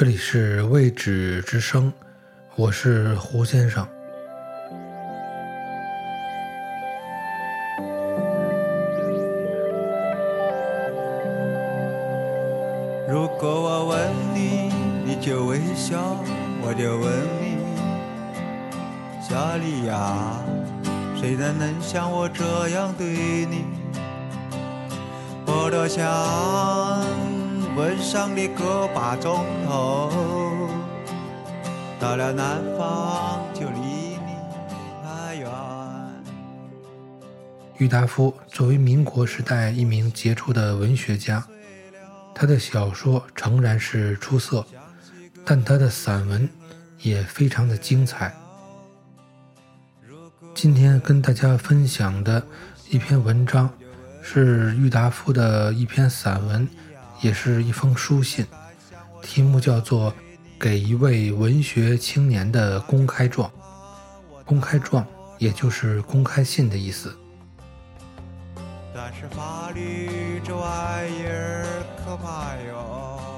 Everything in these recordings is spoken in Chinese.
这里是未止之声，我是胡先生。如果我问你，你就微笑，我就问你，小莉呀，谁人能像我这样对你？我多想问上你个把钟头，到了南方就离你太远。郁达夫作为民国时代一名杰出的文学家，他的小说诚然是出色，但他的散文也非常的精彩。今天跟大家分享的一篇文章。是郁达夫的一篇散文，也是一封书信，题目叫做《给一位文学青年的公开状》。公开状也就是公开信的意思。但是法律这玩意儿可怕哟。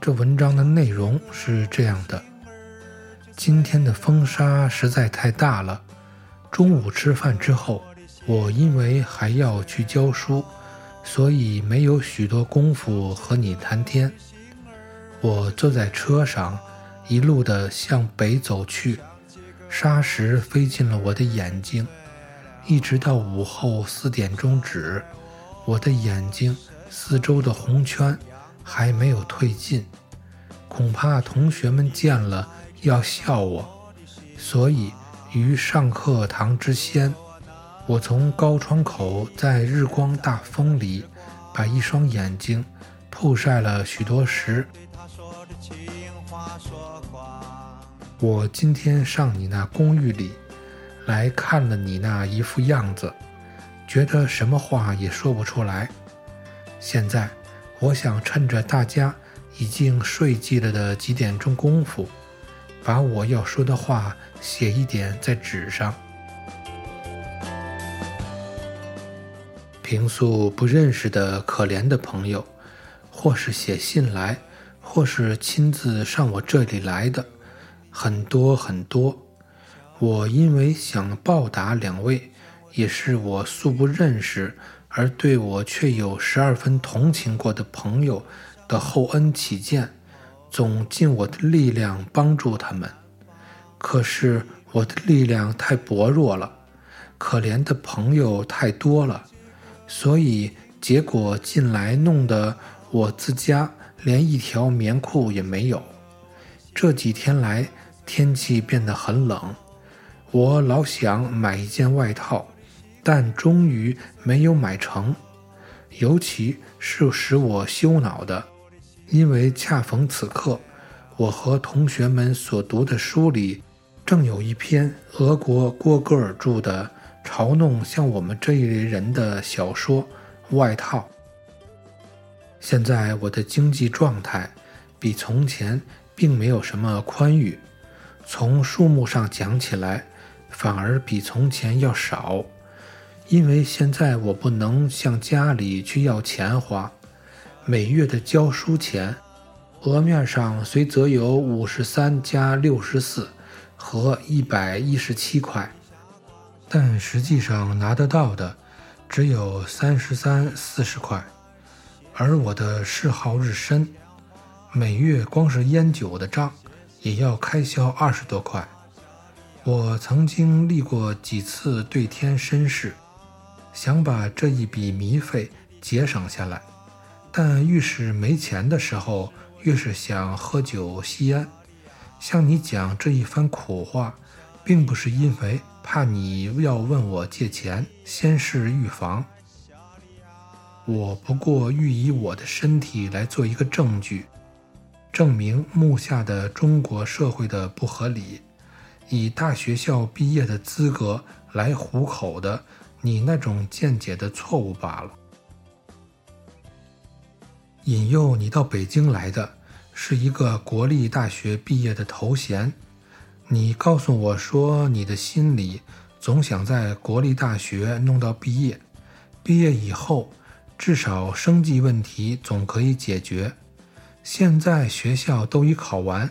这文章的内容是这样的：今天的风沙实在太大了，中午吃饭之后。我因为还要去教书，所以没有许多功夫和你谈天。我坐在车上，一路的向北走去，沙石飞进了我的眼睛，一直到午后四点钟止，我的眼睛四周的红圈还没有退尽，恐怕同学们见了要笑我，所以于上课堂之先。我从高窗口在日光大风里，把一双眼睛曝晒了许多时。我今天上你那公寓里来看了你那一副样子，觉得什么话也说不出来。现在我想趁着大家已经睡寂了的几点钟功夫，把我要说的话写一点在纸上。平素不认识的可怜的朋友，或是写信来，或是亲自上我这里来的，很多很多。我因为想报答两位，也是我素不认识而对我却有十二分同情过的朋友的厚恩起见，总尽我的力量帮助他们。可是我的力量太薄弱了，可怜的朋友太多了。所以结果进来弄得我自家连一条棉裤也没有。这几天来天气变得很冷，我老想买一件外套，但终于没有买成。尤其是使我羞恼的，因为恰逢此刻，我和同学们所读的书里，正有一篇俄国郭戈尔著的。嘲弄像我们这一类人的小说外套。现在我的经济状态比从前并没有什么宽裕，从数目上讲起来，反而比从前要少。因为现在我不能向家里去要钱花，每月的教书钱，额面上虽则有五十三加六十四和一百一十七块。但实际上拿得到的只有三十三四十块，而我的嗜好日深，每月光是烟酒的账也要开销二十多块。我曾经立过几次对天申誓，想把这一笔迷费节省下来，但越是没钱的时候，越是想喝酒吸烟。向你讲这一番苦话，并不是因为。怕你要问我借钱，先是预防。我不过欲以我的身体来做一个证据，证明目下的中国社会的不合理。以大学校毕业的资格来糊口的，你那种见解的错误罢了。引诱你到北京来的是一个国立大学毕业的头衔。你告诉我说，你的心里总想在国立大学弄到毕业，毕业以后至少生计问题总可以解决。现在学校都已考完，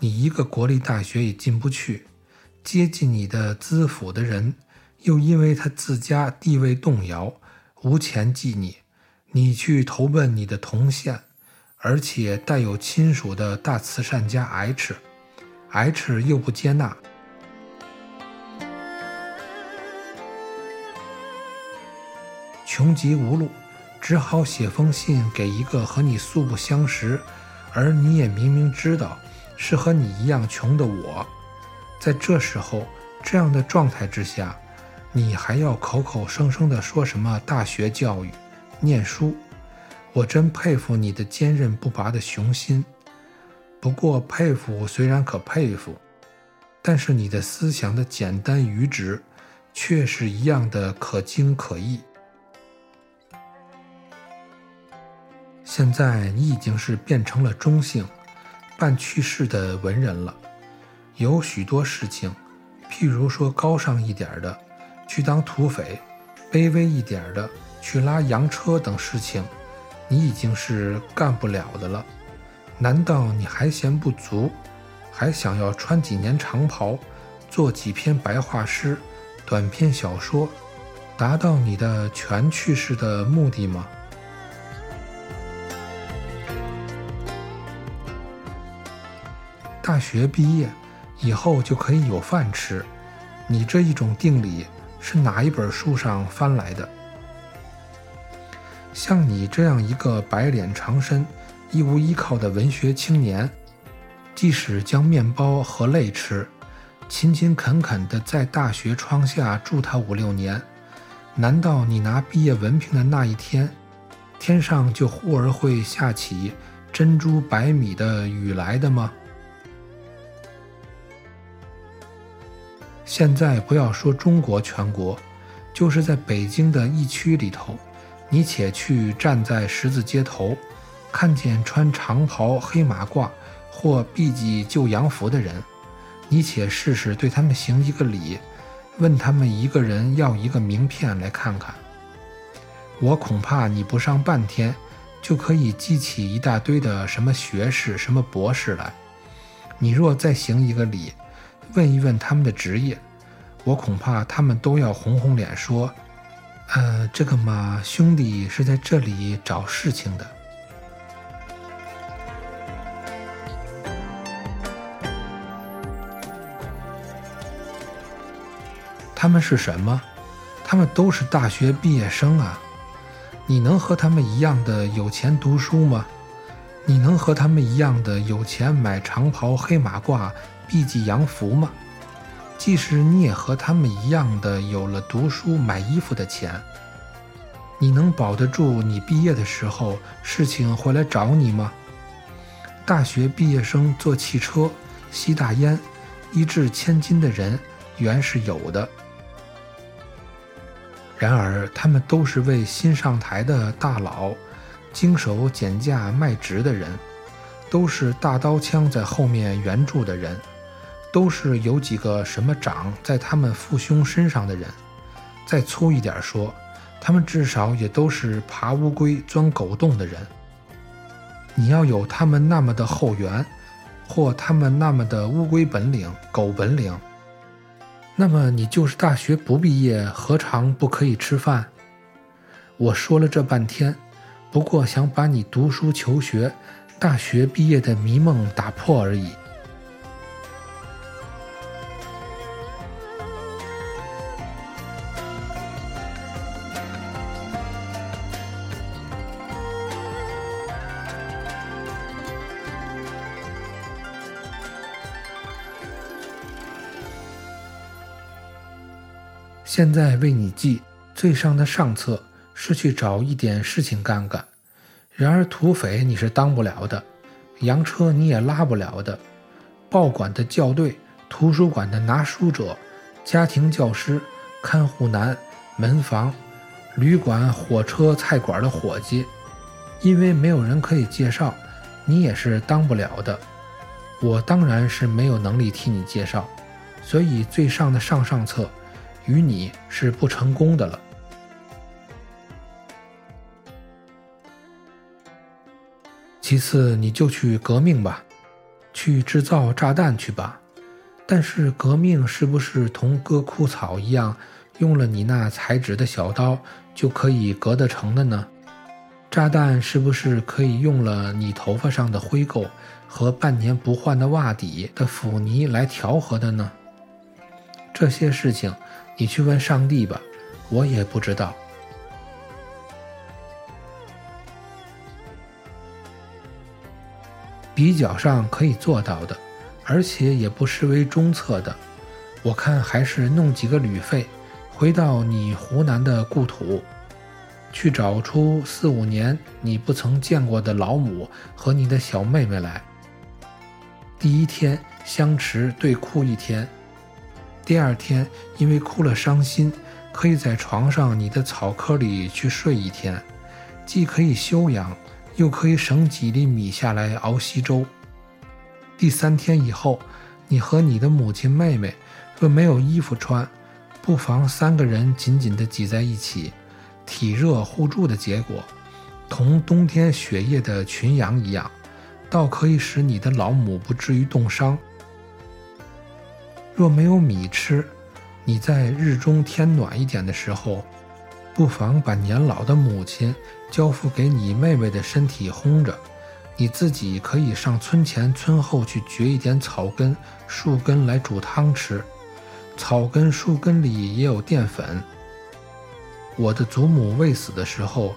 你一个国立大学也进不去。接近你的资府的人，又因为他自家地位动摇，无钱寄你，你去投奔你的同县，而且带有亲属的大慈善家 H h 又不接纳。穷极无路，只好写封信给一个和你素不相识，而你也明明知道是和你一样穷的我。在这时候，这样的状态之下，你还要口口声声地说什么大学教育、念书？我真佩服你的坚韧不拔的雄心。不过，佩服虽然可佩服，但是你的思想的简单愚直，却是一样的可惊可异。现在你已经是变成了中性、半去世的文人了。有许多事情，譬如说高尚一点的，去当土匪；卑微一点的，去拉洋车等事情，你已经是干不了的了。难道你还嫌不足，还想要穿几年长袍，做几篇白话诗、短篇小说，达到你的全去世的目的吗？大学毕业以后就可以有饭吃，你这一种定理是哪一本书上翻来的？像你这样一个白脸长身、一无依靠的文学青年，即使将面包和泪吃，勤勤恳恳地在大学窗下住他五六年，难道你拿毕业文凭的那一天，天上就忽而会下起珍珠白米的雨来的吗？现在不要说中国全国，就是在北京的疫区里头，你且去站在十字街头，看见穿长袍黑马褂或避忌旧洋服的人，你且试试对他们行一个礼，问他们一个人要一个名片来看看。我恐怕你不上半天，就可以记起一大堆的什么学士、什么博士来。你若再行一个礼，问一问他们的职业，我恐怕他们都要红红脸说：“呃，这个嘛，兄弟是在这里找事情的。”他们是什么？他们都是大学毕业生啊！你能和他们一样的有钱读书吗？你能和他们一样的有钱买长袍黑马褂？避忌洋服吗？即使你也和他们一样的有了读书买衣服的钱，你能保得住你毕业的时候事情会来找你吗？大学毕业生坐汽车、吸大烟、一掷千金的人原是有的，然而他们都是为新上台的大佬经手减价卖职的人，都是大刀枪在后面援助的人。都是有几个什么长在他们父兄身上的人，再粗一点说，他们至少也都是爬乌龟、钻狗洞的人。你要有他们那么的后援，或他们那么的乌龟本领、狗本领，那么你就是大学不毕业，何尝不可以吃饭？我说了这半天，不过想把你读书求学、大学毕业的迷梦打破而已。现在为你记最上的上策是去找一点事情干干。然而土匪你是当不了的，洋车你也拉不了的，报馆的校对、图书馆的拿书者、家庭教师、看护男、门房、旅馆、火车、菜馆的伙计，因为没有人可以介绍，你也是当不了的。我当然是没有能力替你介绍，所以最上的上上策。与你是不成功的了。其次，你就去革命吧，去制造炸弹去吧。但是革命是不是同割枯草一样，用了你那裁纸的小刀就可以割得成的呢？炸弹是不是可以用了你头发上的灰垢和半年不换的袜底的腐泥来调和的呢？这些事情，你去问上帝吧，我也不知道。比较上可以做到的。而且也不失为中策的，我看还是弄几个旅费，回到你湖南的故土，去找出四五年你不曾见过的老母和你的小妹妹来。第一天相持对哭一天，第二天因为哭了伤心，可以在床上你的草窠里去睡一天，既可以休养，又可以省几粒米下来熬稀粥。第三天以后，你和你的母亲、妹妹若没有衣服穿，不妨三个人紧紧地挤在一起，体热互助的结果，同冬天雪夜的群羊一样，倒可以使你的老母不至于冻伤。若没有米吃，你在日中天暖一点的时候，不妨把年老的母亲交付给你妹妹的身体烘着。你自己可以上村前村后去掘一点草根、树根来煮汤吃，草根、树根里也有淀粉。我的祖母未死的时候，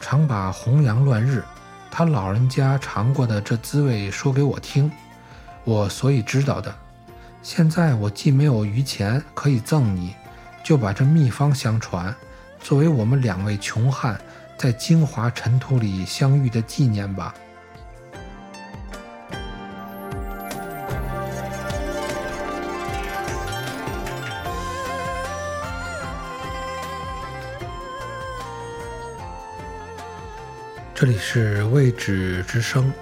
常把红阳乱日，他老人家尝过的这滋味说给我听，我所以知道的。现在我既没有余钱可以赠你，就把这秘方相传，作为我们两位穷汉在精华尘土里相遇的纪念吧。这里是未止之声。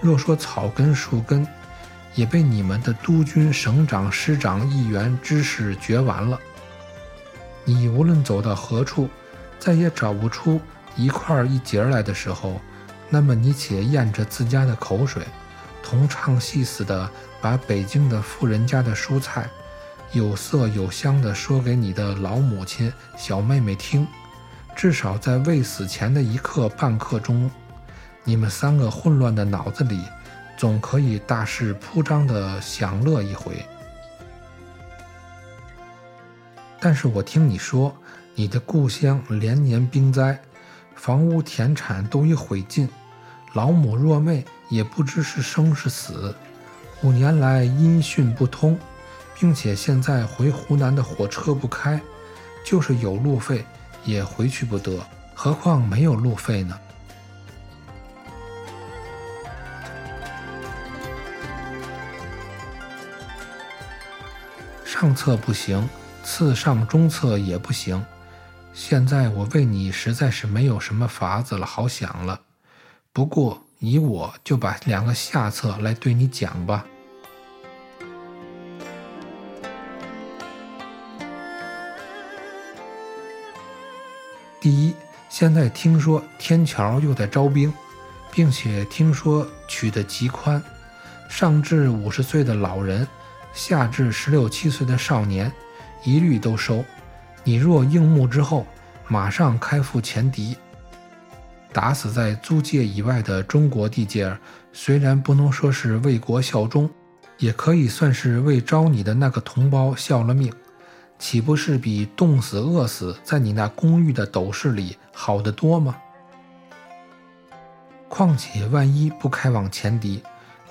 若说草根、树根，也被你们的督军、省长、师长、议员、知识掘完了。你无论走到何处，再也找不出一块一节来的时候，那么你且咽着自家的口水。同唱戏似的，把北京的富人家的蔬菜，有色有香的说给你的老母亲、小妹妹听。至少在未死前的一刻半刻中，你们三个混乱的脑子里，总可以大肆铺张的享乐一回。但是我听你说，你的故乡连年冰灾，房屋田产都已毁尽。老母弱妹，也不知是生是死，五年来音讯不通，并且现在回湖南的火车不开，就是有路费也回去不得，何况没有路费呢？上策不行，次上中策也不行，现在我为你实在是没有什么法子了，好想了。不过，以我就把两个下策来对你讲吧。第一，现在听说天桥又在招兵，并且听说取得极宽，上至五十岁的老人，下至十六七岁的少年，一律都收。你若应募之后，马上开赴前敌。打死在租界以外的中国地界儿，虽然不能说是为国效忠，也可以算是为招你的那个同胞效了命，岂不是比冻死饿死在你那公寓的斗室里好得多吗？况且万一不开往前敌，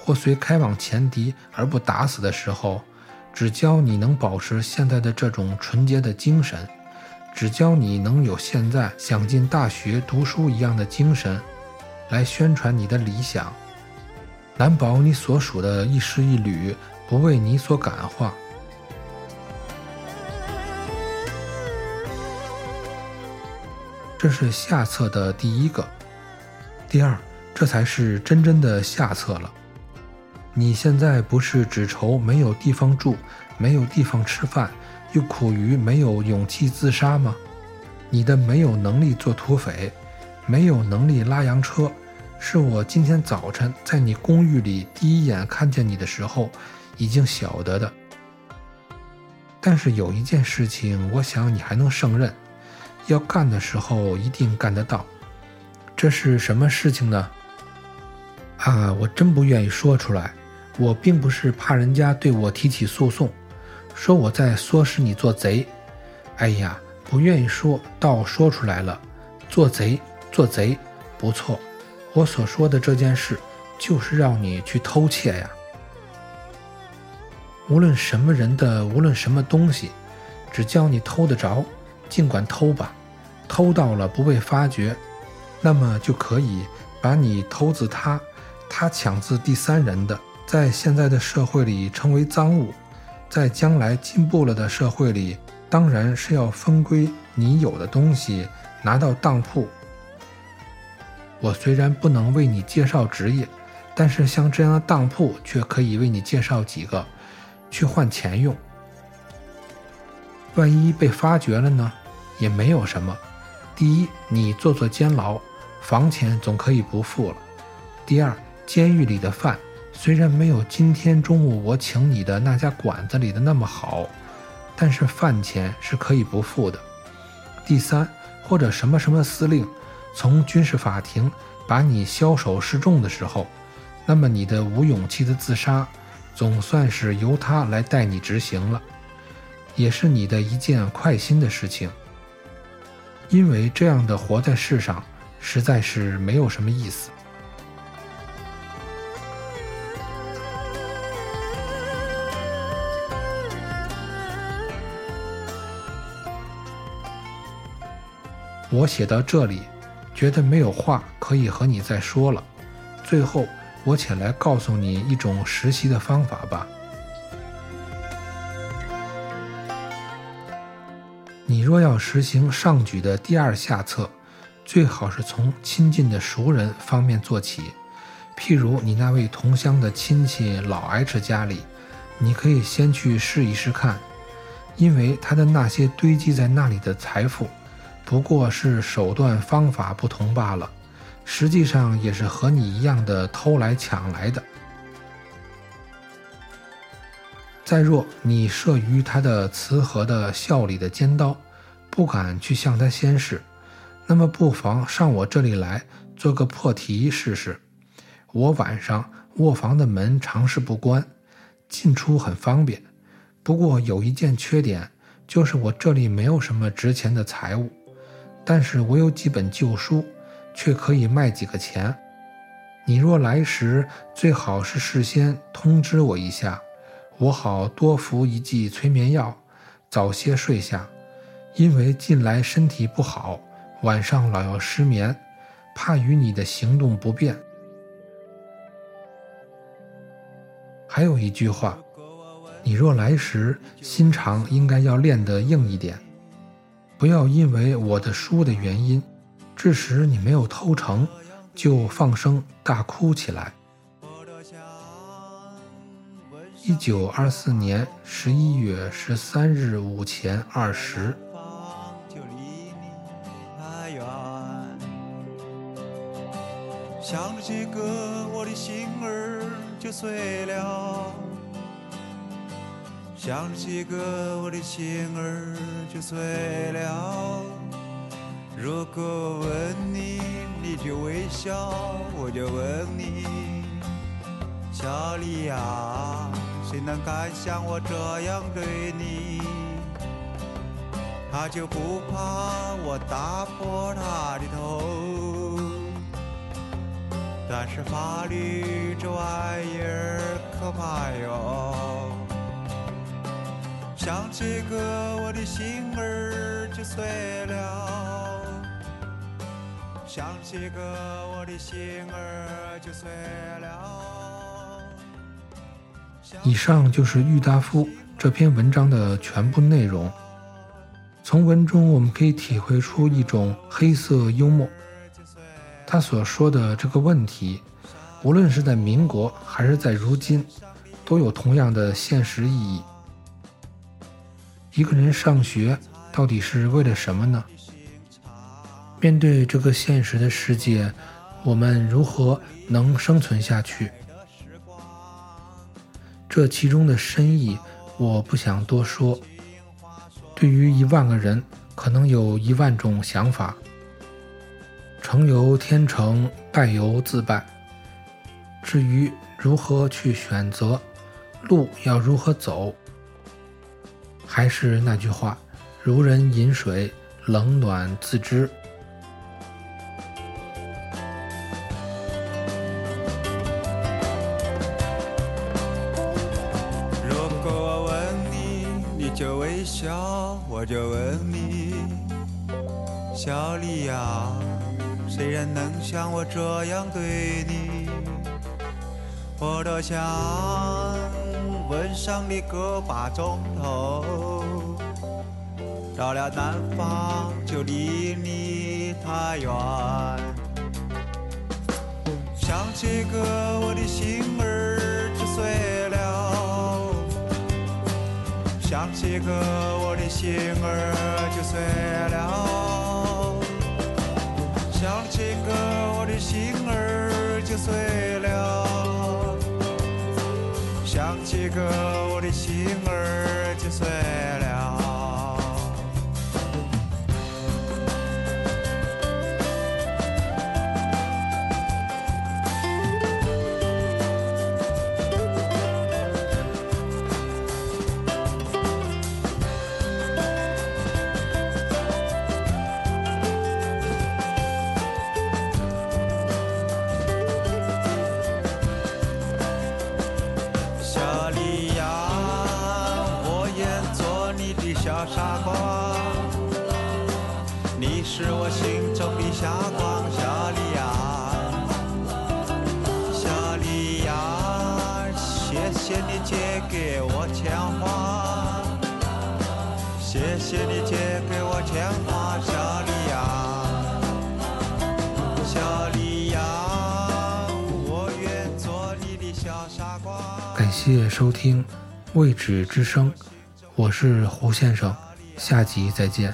或随开往前敌而不打死的时候，只教你能保持现在的这种纯洁的精神。只教你能有现在想进大学读书一样的精神，来宣传你的理想，难保你所属的一师一旅不为你所感化。这是下策的第一个，第二，这才是真正的下策了。你现在不是只愁没有地方住，没有地方吃饭，又苦于没有勇气自杀吗？你的没有能力做土匪，没有能力拉洋车，是我今天早晨在你公寓里第一眼看见你的时候已经晓得的。但是有一件事情，我想你还能胜任，要干的时候一定干得到。这是什么事情呢？啊，我真不愿意说出来。我并不是怕人家对我提起诉讼，说我在唆使你做贼。哎呀，不愿意说，倒说出来了。做贼，做贼，不错。我所说的这件事，就是让你去偷窃呀。无论什么人的，无论什么东西，只叫你偷得着，尽管偷吧。偷到了不被发觉，那么就可以把你偷自他，他抢自第三人的。在现在的社会里成为赃物，在将来进步了的社会里，当然是要分归你有的东西，拿到当铺。我虽然不能为你介绍职业，但是像这样的当铺却可以为你介绍几个，去换钱用。万一被发觉了呢，也没有什么。第一，你坐坐监牢，房钱总可以不付了；第二，监狱里的饭。虽然没有今天中午我请你的那家馆子里的那么好，但是饭钱是可以不付的。第三，或者什么什么司令从军事法庭把你枭首示众的时候，那么你的无勇气的自杀，总算是由他来代你执行了，也是你的一件快心的事情。因为这样的活在世上，实在是没有什么意思。我写到这里，觉得没有话可以和你再说了。最后，我且来告诉你一种实习的方法吧。你若要实行上举的第二下策，最好是从亲近的熟人方面做起。譬如你那位同乡的亲戚老 H 家里，你可以先去试一试看，因为他的那些堆积在那里的财富。不过是手段方法不同罢了，实际上也是和你一样的偷来抢来的。再若你慑于他的慈和的笑里的尖刀，不敢去向他先试，那么不妨上我这里来做个破题试试。我晚上卧房的门常是不关，进出很方便。不过有一件缺点，就是我这里没有什么值钱的财物。但是我有几本旧书，却可以卖几个钱。你若来时，最好是事先通知我一下，我好多服一剂催眠药，早些睡下。因为近来身体不好，晚上老要失眠，怕与你的行动不便。还有一句话，你若来时，心肠应该要练得硬一点。不要因为我的书的原因，致使你没有偷成，就放声大哭起来。一九二四年十一月十三日午前二时。想着这个，我的心儿就碎了。想起个，我的心儿就碎了。如果问你，你就微笑，我就问你，小丽呀，谁能敢像我这样对你？他就不怕我打破他的头？但是法律这玩意儿可怕哟。想起个，我的心儿就碎了。想起个，我的心儿就碎了。以上就是郁达夫这篇文章的全部内容。从文中我们可以体会出一种黑色幽默。他所说的这个问题，无论是在民国还是在如今，都有同样的现实意义。一个人上学到底是为了什么呢？面对这个现实的世界，我们如何能生存下去？这其中的深意，我不想多说。对于一万个人，可能有一万种想法。成由天成，败由自败。至于如何去选择，路要如何走，还是那句话：如人饮水，冷暖自知。如果我问你，你就微笑，我就吻你，小丽呀，谁人能像我这样对你？我多想吻上你个把钟头，到了。南方就离你太远。想起个我的心儿就碎了，想起个我的心儿就碎了，想起个我的心儿就碎个我的心儿几岁我心中的霞光，小丽呀，小丽呀，谢谢你借给我钱花，谢谢你借给我钱花，小丽呀，小丽呀，我愿做你的小傻瓜。感谢收听《未止之声》，我是胡先生，下集再见。